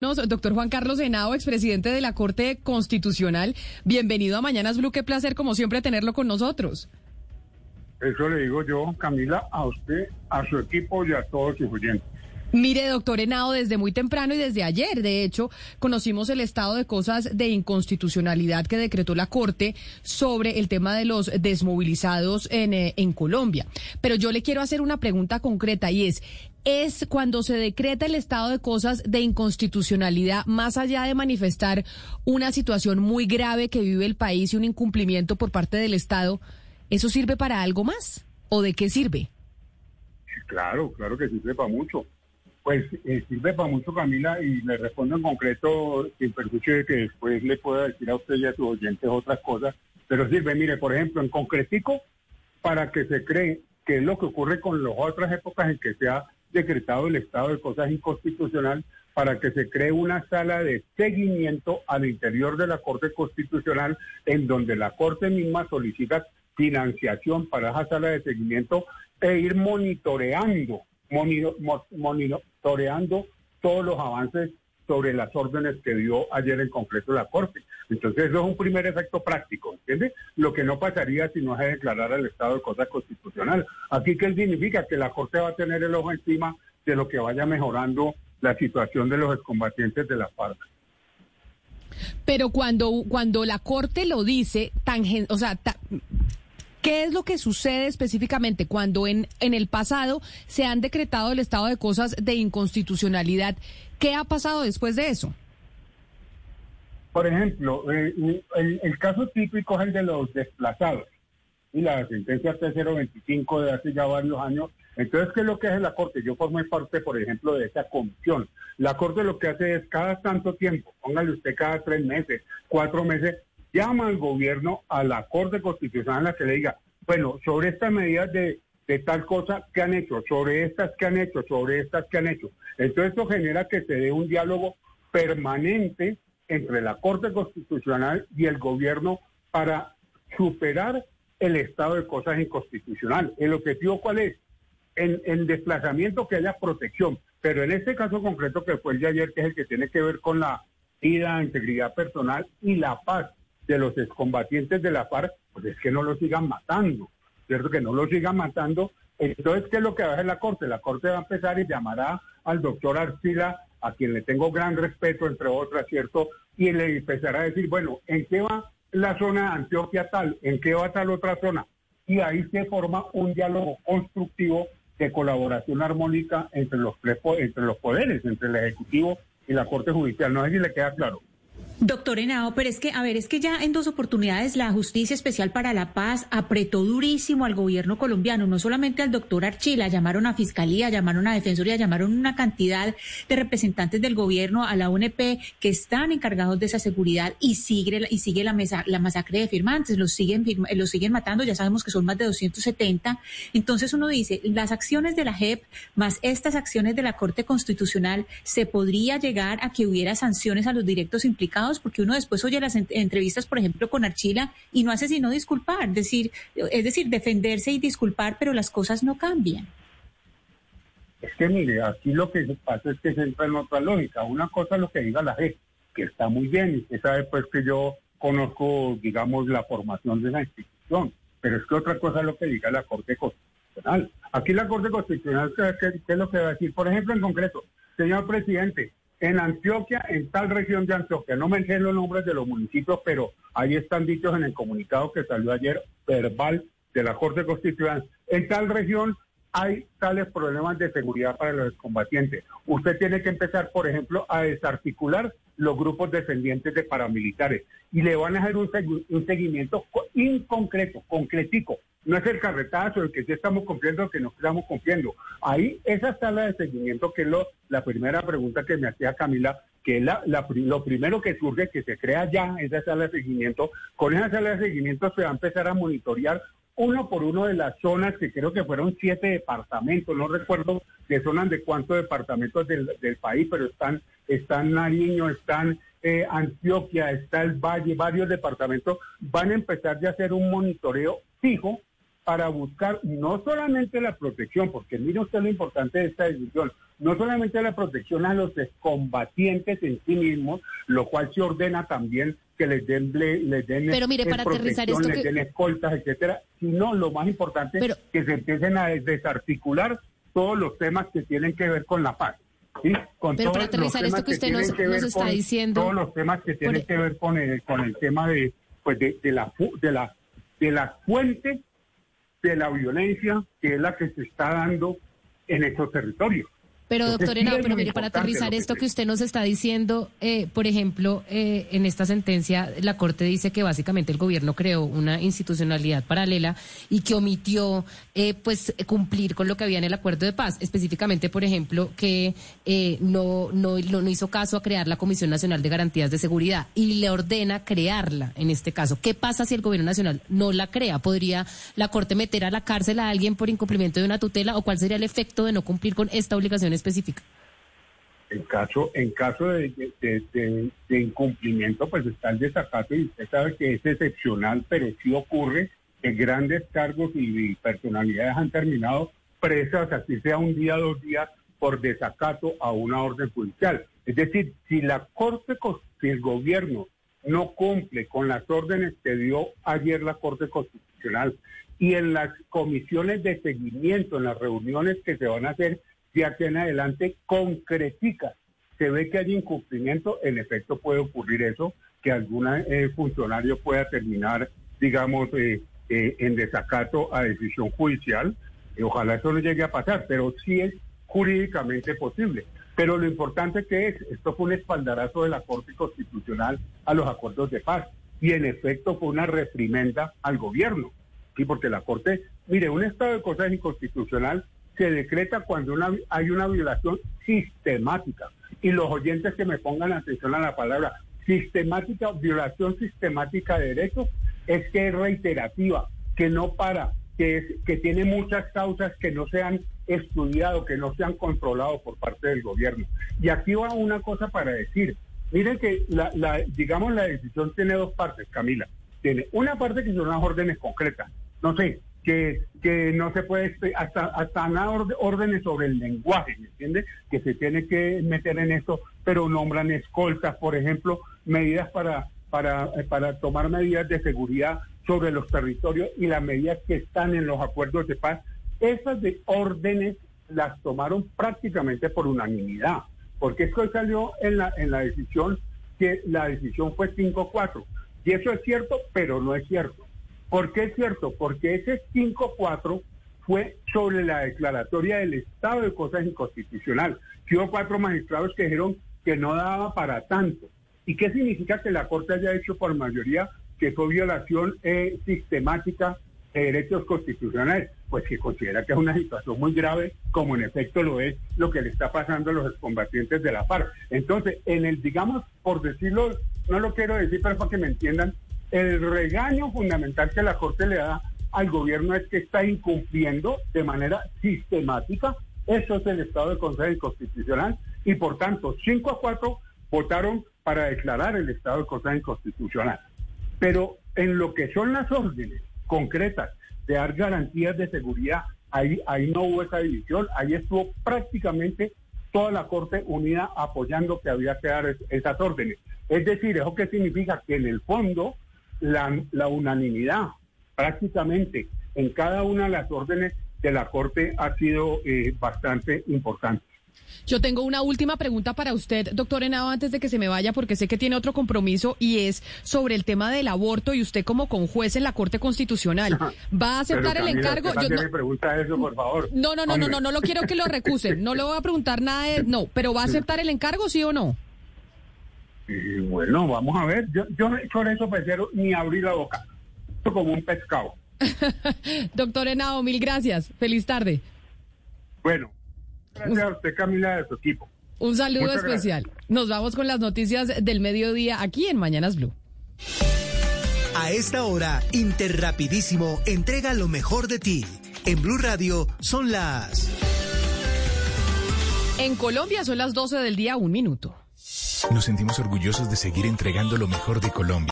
Doctor Juan Carlos Henao, expresidente de la Corte Constitucional, bienvenido a Mañanas Blue, qué placer como siempre tenerlo con nosotros. Eso le digo yo, Camila, a usted, a su equipo y a todos sus oyentes. Mire, doctor Henao, desde muy temprano y desde ayer, de hecho, conocimos el estado de cosas de inconstitucionalidad que decretó la Corte sobre el tema de los desmovilizados en, eh, en Colombia. Pero yo le quiero hacer una pregunta concreta y es, ¿es cuando se decreta el estado de cosas de inconstitucionalidad, más allá de manifestar una situación muy grave que vive el país y un incumplimiento por parte del Estado, ¿eso sirve para algo más? ¿O de qué sirve? Claro, claro que sirve para mucho pues eh, sirve para mucho, Camila, y le respondo en concreto, sin perjuicio de que después le pueda decir a usted y a sus oyentes otras cosas, pero sirve, mire, por ejemplo, en concretico, para que se cree que es lo que ocurre con las otras épocas en que se ha decretado el estado de cosas inconstitucional, para que se cree una sala de seguimiento al interior de la Corte Constitucional, en donde la Corte misma solicita financiación para esa sala de seguimiento e ir monitoreando monitoreando todos los avances sobre las órdenes que dio ayer en concreto la Corte. Entonces, eso es un primer efecto práctico, ¿entiende? Lo que no pasaría si no se declarara el estado de cosas constitucional. Aquí, ¿qué significa? Que la Corte va a tener el ojo encima de lo que vaya mejorando la situación de los excombatientes de la FARC. Pero cuando, cuando la Corte lo dice, tan, o sea, ¿Qué es lo que sucede específicamente cuando en, en el pasado se han decretado el estado de cosas de inconstitucionalidad? ¿Qué ha pasado después de eso? Por ejemplo, eh, el, caso típico es el de los desplazados y la sentencia 3025 de hace ya varios años. Entonces, ¿qué es lo que hace la Corte? Yo formé parte, por ejemplo, de esa comisión. La Corte lo que hace es cada tanto tiempo, póngale usted cada tres meses, cuatro meses, llama al gobierno a la Corte Constitucional a que le diga, bueno, sobre estas medidas de, tal cosa que han hecho, sobre estas que han hecho, sobre estas que han hecho. Entonces esto genera que se dé un diálogo permanente entre la Corte Constitucional y el gobierno para superar el estado de cosas inconstitucional. ¿El objetivo cuál es? En, en desplazamiento que haya protección, pero en este caso concreto que fue el de ayer, que es el que tiene que ver con la vida, integridad personal y la paz de los excombatientes de la FARC, pues es que no lo sigan matando, ¿cierto? Que no lo sigan matando. Entonces, ¿qué es lo que va a hacer la Corte? La Corte va a empezar y llamará al doctor Arcila, a quien le tengo gran respeto, entre otras, ¿cierto? Y le empezará a decir, bueno, ¿en qué va la zona de Antioquia tal? ¿En qué va tal otra zona? Y ahí se forma un diálogo constructivo de colaboración armónica entre los, entre los poderes, entre el Ejecutivo y la Corte Judicial. No sé si le queda claro. Doctor Henao, pero es que, a ver, es que ya en dos oportunidades la Justicia Especial para la Paz apretó durísimo al gobierno colombiano, no solamente al doctor Archila, llamaron a Fiscalía, llamaron a Defensoría, llamaron una cantidad de representantes del gobierno a la UNP que están encargados de esa seguridad y sigue, y sigue la, mesa, la masacre de firmantes, los siguen, los siguen matando, ya sabemos que son más de 270. Entonces uno dice, las acciones de la JEP más estas acciones de la Corte Constitucional, ¿se podría llegar a que hubiera sanciones a los directos implicados? Porque uno después oye las entrevistas, por ejemplo, con Archila y no hace sino disculpar, decir, es decir, defenderse y disculpar, pero las cosas no cambian. Es que mire, aquí lo que pasa es que se entra en otra lógica. Una cosa es lo que diga la gente, que está muy bien, y usted sabe pues que yo conozco, digamos, la formación de esa institución, pero es que otra cosa es lo que diga la Corte Constitucional. Aquí la Corte Constitucional, ¿qué, qué es lo que va a decir? Por ejemplo, en concreto, señor presidente, en Antioquia, en tal región de Antioquia. No mencioné los nombres de los municipios, pero ahí están dichos en el comunicado que salió ayer verbal de la Corte Constitucional. En tal región hay tales problemas de seguridad para los combatientes. Usted tiene que empezar, por ejemplo, a desarticular los grupos descendientes de paramilitares y le van a hacer un, seguimiento inconcreto, concretico. No es el carretazo, el que sí estamos cumpliendo, el que no estamos cumpliendo. Ahí, esa sala de seguimiento, que es lo, la primera pregunta que me hacía Camila, que es la, lo primero que surge, que se crea ya esa sala de seguimiento. Con esa sala de seguimiento se va a empezar a monitorear uno por uno de las zonas, que creo que fueron siete departamentos, no recuerdo de zonas de cuántos departamentos del, país, pero están, están Nariño, están eh, Antioquia, está el Valle, varios departamentos, van a empezar ya a hacer un monitoreo fijo para buscar no solamente la protección, porque mire usted lo importante de esta decisión, no solamente la protección a los combatientes en sí mismos, lo cual se ordena también que les den, les den Pero mire, para aterrizar esto les den escoltas, etcétera, sino lo más importante es que se empiecen a desarticular todos los temas que tienen que ver con la paz. ¿sí? Con Pero para aterrizar esto que usted nos, está diciendo... Todos los temas que tienen que ver con el, con el tema de, pues de, de la, de, la, de la fuente de la violencia que es la que se está dando en estos territorios. Pero doctor Henao, pero mire, para aterrizar esto que usted nos está diciendo, eh, por ejemplo, eh, en esta sentencia la Corte dice que básicamente el gobierno creó una institucionalidad paralela y que omitió eh, pues cumplir con lo que había en el acuerdo de paz, específicamente, por ejemplo, que no, no, no hizo caso a crear la Comisión Nacional de Garantías de Seguridad y le ordena crearla en este caso. ¿Qué pasa si el gobierno nacional no la crea? ¿Podría la Corte meter a la cárcel a alguien por incumplimiento de una tutela o cuál sería el efecto de no cumplir con esta obligación específica? En caso, en caso de, incumplimiento, pues está el desacato y usted sabe que es excepcional, pero sí ocurre que grandes cargos y, personalidades han terminado presas, así sea un día, dos días, por desacato a una orden judicial. Es decir, si la Corte, si el gobierno no cumple con las órdenes que dio ayer la Corte Constitucional y en las comisiones de seguimiento, en las reuniones que se van a hacer de aquí en adelante concretica, se ve que hay incumplimiento, en efecto puede ocurrir eso, que algún eh, funcionario pueda terminar, digamos, eh, eh, en desacato a decisión judicial. Y ojalá eso no llegue a pasar, pero sí es jurídicamente posible. Pero lo importante que es, esto fue un espaldarazo de la Corte Constitucional a los acuerdos de paz y en efecto fue una reprimenda al gobierno. Sí, porque la Corte, mire, un estado de cosas inconstitucional se decreta cuando hay una violación sistemática. Y los oyentes que me pongan atención a la palabra sistemática, violación sistemática de derechos, es que es reiterativa, que no para, que, es, que tiene muchas causas que no se han estudiado, que no se han controlado por parte del gobierno. Y aquí va una cosa para decir, miren que la, la, digamos la decisión tiene dos partes, Camila. Tiene una parte que son las órdenes concretas. No sé, que, no se puede, hasta, hasta nada órdenes sobre el lenguaje, ¿me entiende? Que se tiene que meter en esto, pero nombran escoltas, por ejemplo, medidas para, para, eh, para tomar medidas de seguridad sobre los territorios y las medidas que están en los acuerdos de paz. Esas de órdenes las tomaron prácticamente por unanimidad, porque esto salió en la, en la decisión que la decisión fue 5-4. Y eso es cierto, pero no es cierto. ¿Por qué es cierto? Porque ese 5-4 fue sobre la declaratoria del estado de cosas inconstitucional. hubo cuatro magistrados que dijeron que no daba para tanto. ¿Y qué significa que la Corte haya hecho por mayoría que fue violación eh, sistemática de derechos constitucionales? Pues que considera que es una situación muy grave, como en efecto lo es lo que le está pasando a los excombatientes de la FARC. Entonces, en el, digamos, por decirlo, no lo quiero decir, pero para que me entiendan, el regaño fundamental que la Corte le da al gobierno es que está incumpliendo de manera sistemática. Eso es el estado de Consejo Constitucional y por tanto 5 a 4 votaron para declarar el estado de Consejo Inconstitucional. Pero en lo que son las órdenes concretas de dar garantías de seguridad, ahí, ahí no hubo esa división, ahí estuvo prácticamente toda la Corte unida apoyando que había que dar esas órdenes. Es decir, ¿eso qué significa? Que en el fondo la, unanimidad prácticamente en cada una de las órdenes de la Corte ha sido eh, bastante importante. Yo tengo una última pregunta para usted, doctor Henao, antes de que se me vaya, porque sé que tiene otro compromiso y es sobre el tema del aborto y usted como conjuez en la Corte Constitucional. ¿Va a aceptar el encargo? Yo, no, me pregunta eso, por favor. No, no, no, no, no, no, lo quiero que lo recusen. No le voy a preguntar nada de... No, pero ¿va a aceptar el encargo, sí o no? Y bueno, vamos a ver. Yo, yo sobre eso prefiero ni abrir la boca. Como un pescado. Doctor Henao, mil gracias. Feliz tarde. Bueno, gracias a usted, Camila, de su equipo. Un saludo especial. Nos vamos con las noticias del mediodía aquí en Mañanas Blue. A esta hora, Interrapidísimo entrega lo mejor de ti. En Blue Radio son las. En Colombia son las 12 del día, un minuto. Nos sentimos orgullosos de seguir entregando lo mejor de Colombia.